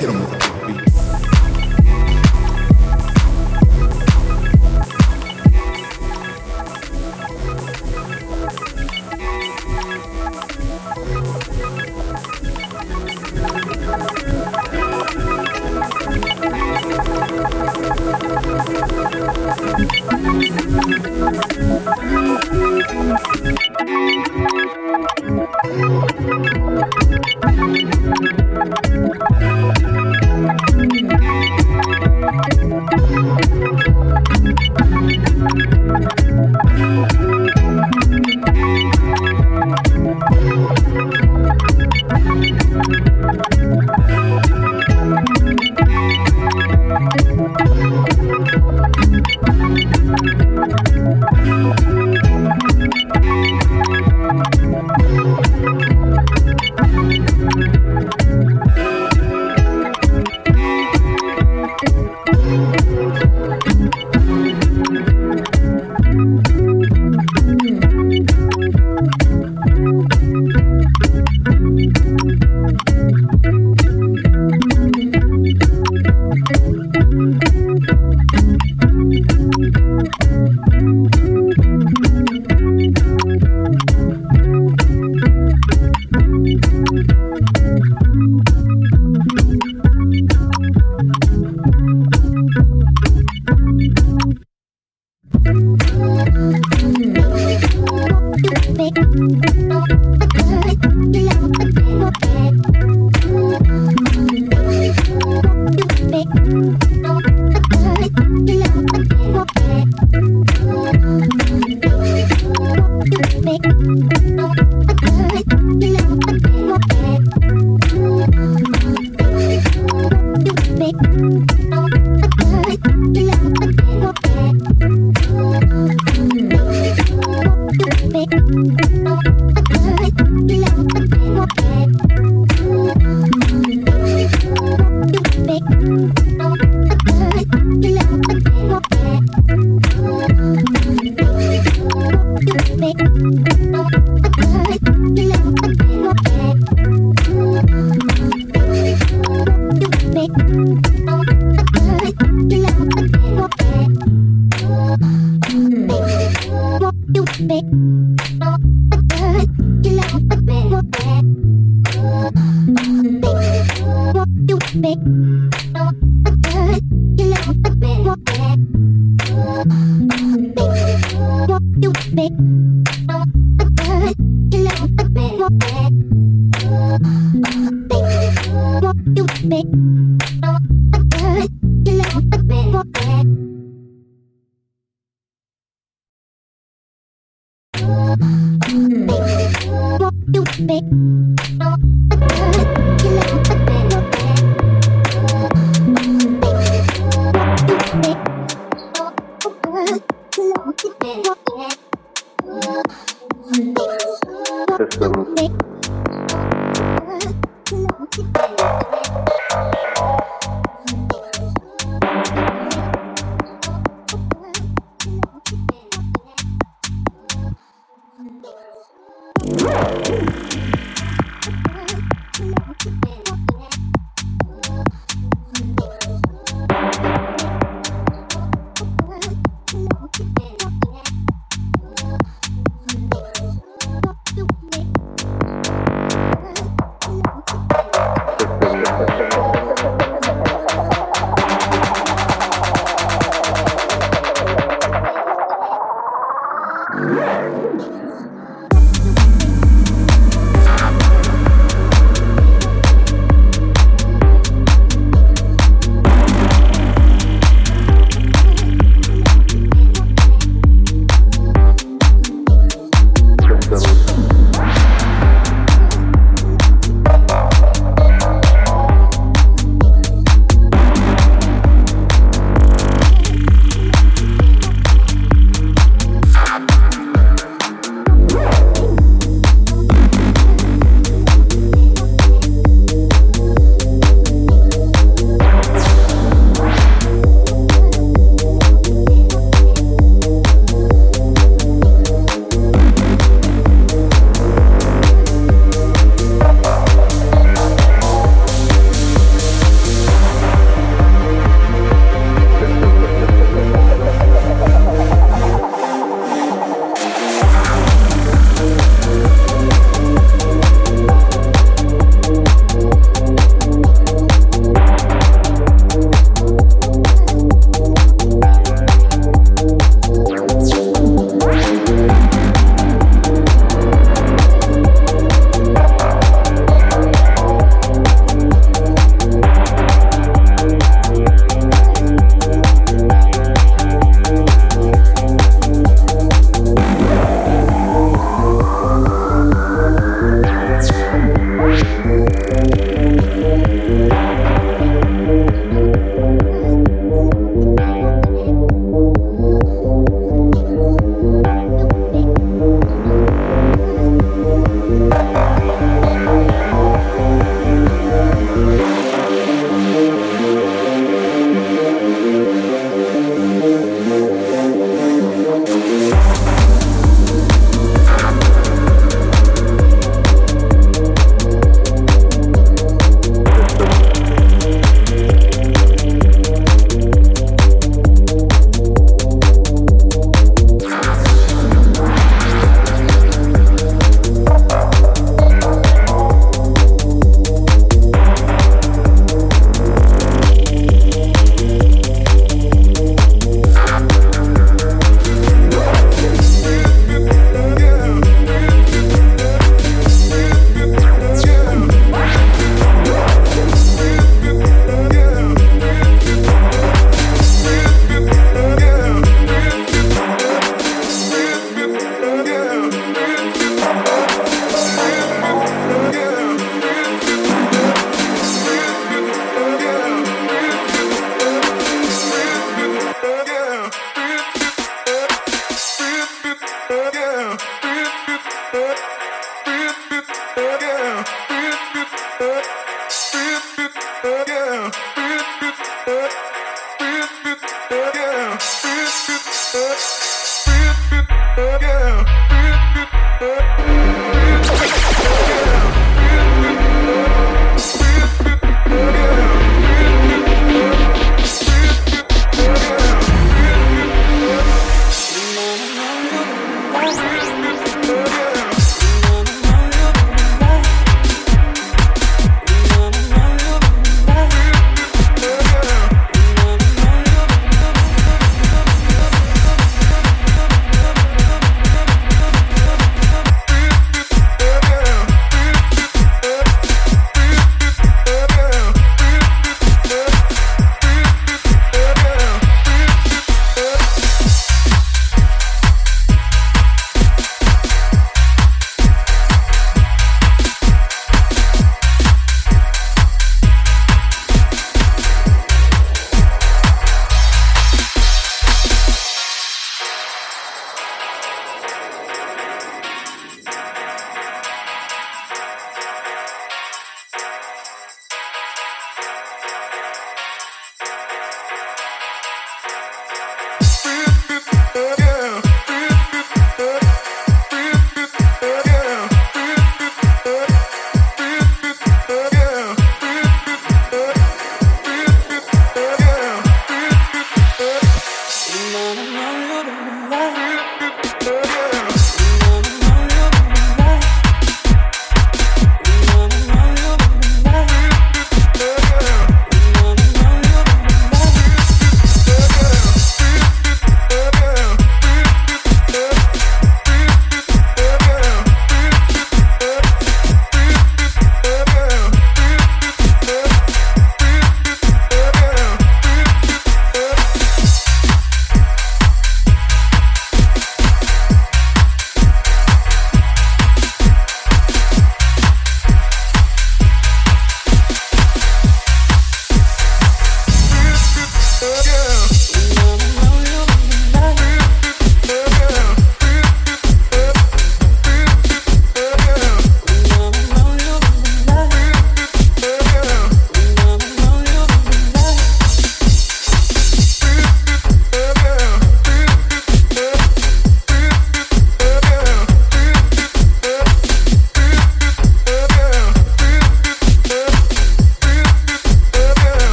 hit 'em with it.